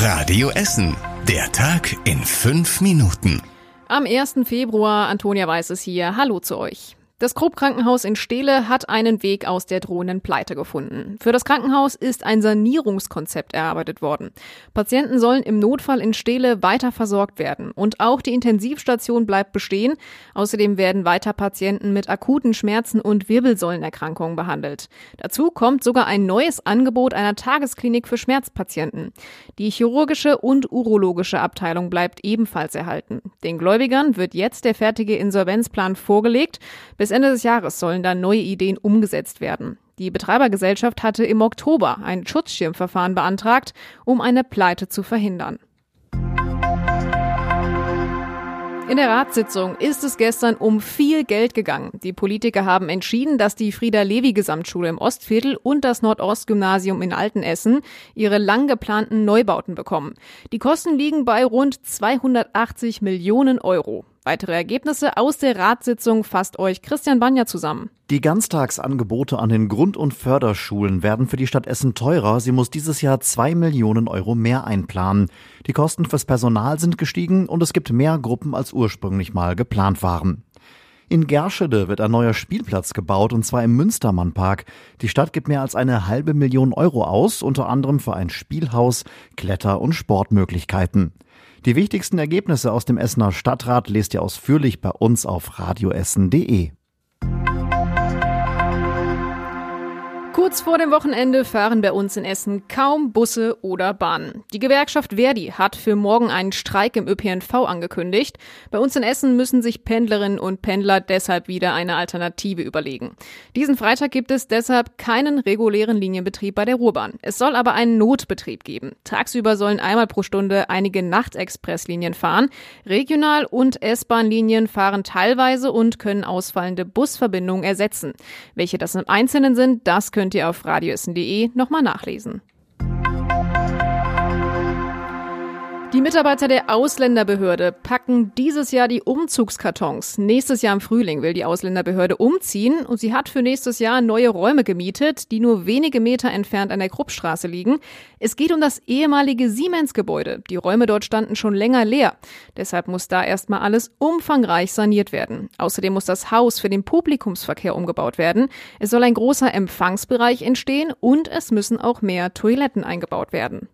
Radio Essen. Der Tag in fünf Minuten. Am 1. Februar, Antonia Weiß ist hier. Hallo zu euch. Das Krupp-Krankenhaus in Steele hat einen Weg aus der drohenden Pleite gefunden. Für das Krankenhaus ist ein Sanierungskonzept erarbeitet worden. Patienten sollen im Notfall in Steele weiter versorgt werden. Und auch die Intensivstation bleibt bestehen. Außerdem werden weiter Patienten mit akuten Schmerzen und Wirbelsäulenerkrankungen behandelt. Dazu kommt sogar ein neues Angebot einer Tagesklinik für Schmerzpatienten. Die chirurgische und urologische Abteilung bleibt ebenfalls erhalten. Den Gläubigern wird jetzt der fertige Insolvenzplan vorgelegt. Bis bis Ende des Jahres sollen dann neue Ideen umgesetzt werden. Die Betreibergesellschaft hatte im Oktober ein Schutzschirmverfahren beantragt, um eine Pleite zu verhindern. In der Ratssitzung ist es gestern um viel Geld gegangen. Die Politiker haben entschieden, dass die Frieda-Levi-Gesamtschule im Ostviertel und das Nordostgymnasium in Altenessen ihre lang geplanten Neubauten bekommen. Die Kosten liegen bei rund 280 Millionen Euro. Weitere Ergebnisse aus der Ratssitzung fasst euch Christian Banja zusammen. Die Ganztagsangebote an den Grund- und Förderschulen werden für die Stadt Essen teurer. Sie muss dieses Jahr zwei Millionen Euro mehr einplanen. Die Kosten fürs Personal sind gestiegen und es gibt mehr Gruppen als ursprünglich mal geplant waren. In Gerschede wird ein neuer Spielplatz gebaut und zwar im Münstermannpark. Die Stadt gibt mehr als eine halbe Million Euro aus, unter anderem für ein Spielhaus, Kletter- und Sportmöglichkeiten. Die wichtigsten Ergebnisse aus dem Essener Stadtrat lest ihr ausführlich bei uns auf radioessen.de. Kurz vor dem Wochenende fahren bei uns in Essen kaum Busse oder Bahnen. Die Gewerkschaft Verdi hat für morgen einen Streik im ÖPNV angekündigt. Bei uns in Essen müssen sich Pendlerinnen und Pendler deshalb wieder eine Alternative überlegen. Diesen Freitag gibt es deshalb keinen regulären Linienbetrieb bei der Ruhrbahn. Es soll aber einen Notbetrieb geben. Tagsüber sollen einmal pro Stunde einige Nachtexpresslinien fahren. Regional- und S-Bahn-Linien fahren teilweise und können ausfallende Busverbindungen ersetzen. Welche das im Einzelnen sind, das könnt ihr auf radioessen.de nochmal nachlesen. Die Mitarbeiter der Ausländerbehörde packen dieses Jahr die Umzugskartons. Nächstes Jahr im Frühling will die Ausländerbehörde umziehen und sie hat für nächstes Jahr neue Räume gemietet, die nur wenige Meter entfernt an der Kruppstraße liegen. Es geht um das ehemalige Siemens-Gebäude. Die Räume dort standen schon länger leer. Deshalb muss da erstmal alles umfangreich saniert werden. Außerdem muss das Haus für den Publikumsverkehr umgebaut werden. Es soll ein großer Empfangsbereich entstehen und es müssen auch mehr Toiletten eingebaut werden.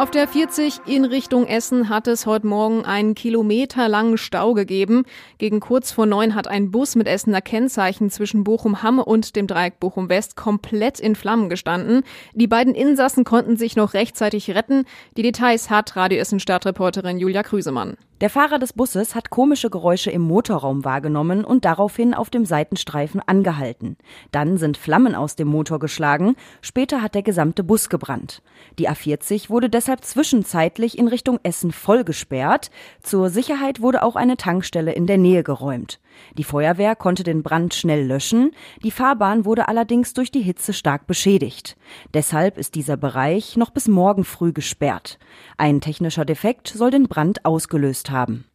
Auf der 40 in Richtung Essen hat es heute Morgen einen kilometerlangen Stau gegeben. Gegen kurz vor neun hat ein Bus mit Essener Kennzeichen zwischen Bochum-Hamme und dem Dreieck Bochum-West komplett in Flammen gestanden. Die beiden Insassen konnten sich noch rechtzeitig retten. Die Details hat Radio Essen Stadtreporterin Julia Krüsemann. Der Fahrer des Busses hat komische Geräusche im Motorraum wahrgenommen und daraufhin auf dem Seitenstreifen angehalten. Dann sind Flammen aus dem Motor geschlagen, später hat der gesamte Bus gebrannt. Die A40 wurde deshalb zwischenzeitlich in Richtung Essen voll gesperrt. Zur Sicherheit wurde auch eine Tankstelle in der Nähe geräumt. Die Feuerwehr konnte den Brand schnell löschen, die Fahrbahn wurde allerdings durch die Hitze stark beschädigt. Deshalb ist dieser Bereich noch bis morgen früh gesperrt. Ein technischer Defekt soll den Brand ausgelöst haben.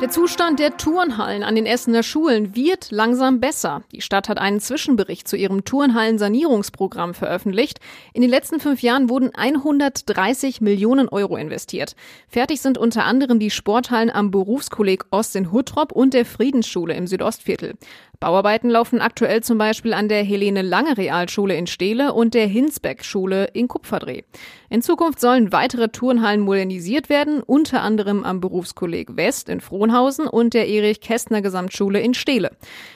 Der Zustand der Turnhallen an den Essener Schulen wird langsam besser. Die Stadt hat einen Zwischenbericht zu ihrem Turnhallen-Sanierungsprogramm veröffentlicht. In den letzten fünf Jahren wurden 130 Millionen Euro investiert. Fertig sind unter anderem die Sporthallen am Berufskolleg Ost in Huttrop und der Friedensschule im Südostviertel. Bauarbeiten laufen aktuell zum Beispiel an der Helene Lange Realschule in Steele und der Hinsbeck Schule in Kupferdreh. In Zukunft sollen weitere Turnhallen modernisiert werden, unter anderem am Berufskolleg West in Frohnhausen und der Erich Kästner Gesamtschule in Steele.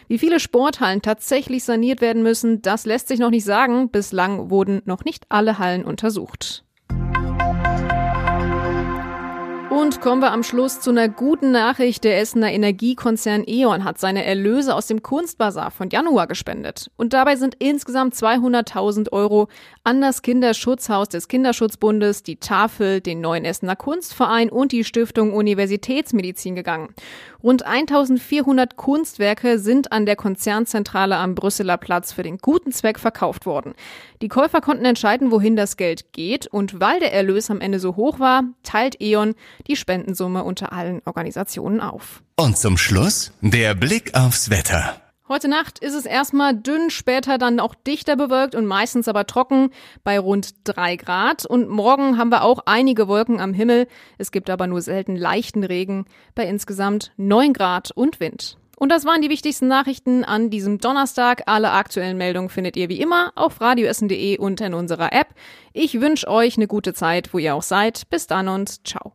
Wie viele Sporthallen tatsächlich saniert werden müssen, das lässt sich noch nicht sagen. Bislang wurden noch nicht alle Hallen untersucht. Und kommen wir am Schluss zu einer guten Nachricht. Der Essener Energiekonzern E.ON hat seine Erlöse aus dem Kunstbazar von Januar gespendet. Und dabei sind insgesamt 200.000 Euro an das Kinderschutzhaus des Kinderschutzbundes, die Tafel, den neuen Essener Kunstverein und die Stiftung Universitätsmedizin gegangen. Rund 1400 Kunstwerke sind an der Konzernzentrale am Brüsseler Platz für den guten Zweck verkauft worden. Die Käufer konnten entscheiden, wohin das Geld geht und weil der Erlös am Ende so hoch war, teilt E.ON die Spendensumme unter allen Organisationen auf. Und zum Schluss der Blick aufs Wetter. Heute Nacht ist es erstmal dünn, später dann auch dichter bewölkt und meistens aber trocken bei rund drei Grad. Und morgen haben wir auch einige Wolken am Himmel. Es gibt aber nur selten leichten Regen bei insgesamt neun Grad und Wind. Und das waren die wichtigsten Nachrichten an diesem Donnerstag. Alle aktuellen Meldungen findet ihr wie immer auf radioessen.de und in unserer App. Ich wünsche euch eine gute Zeit, wo ihr auch seid. Bis dann und ciao.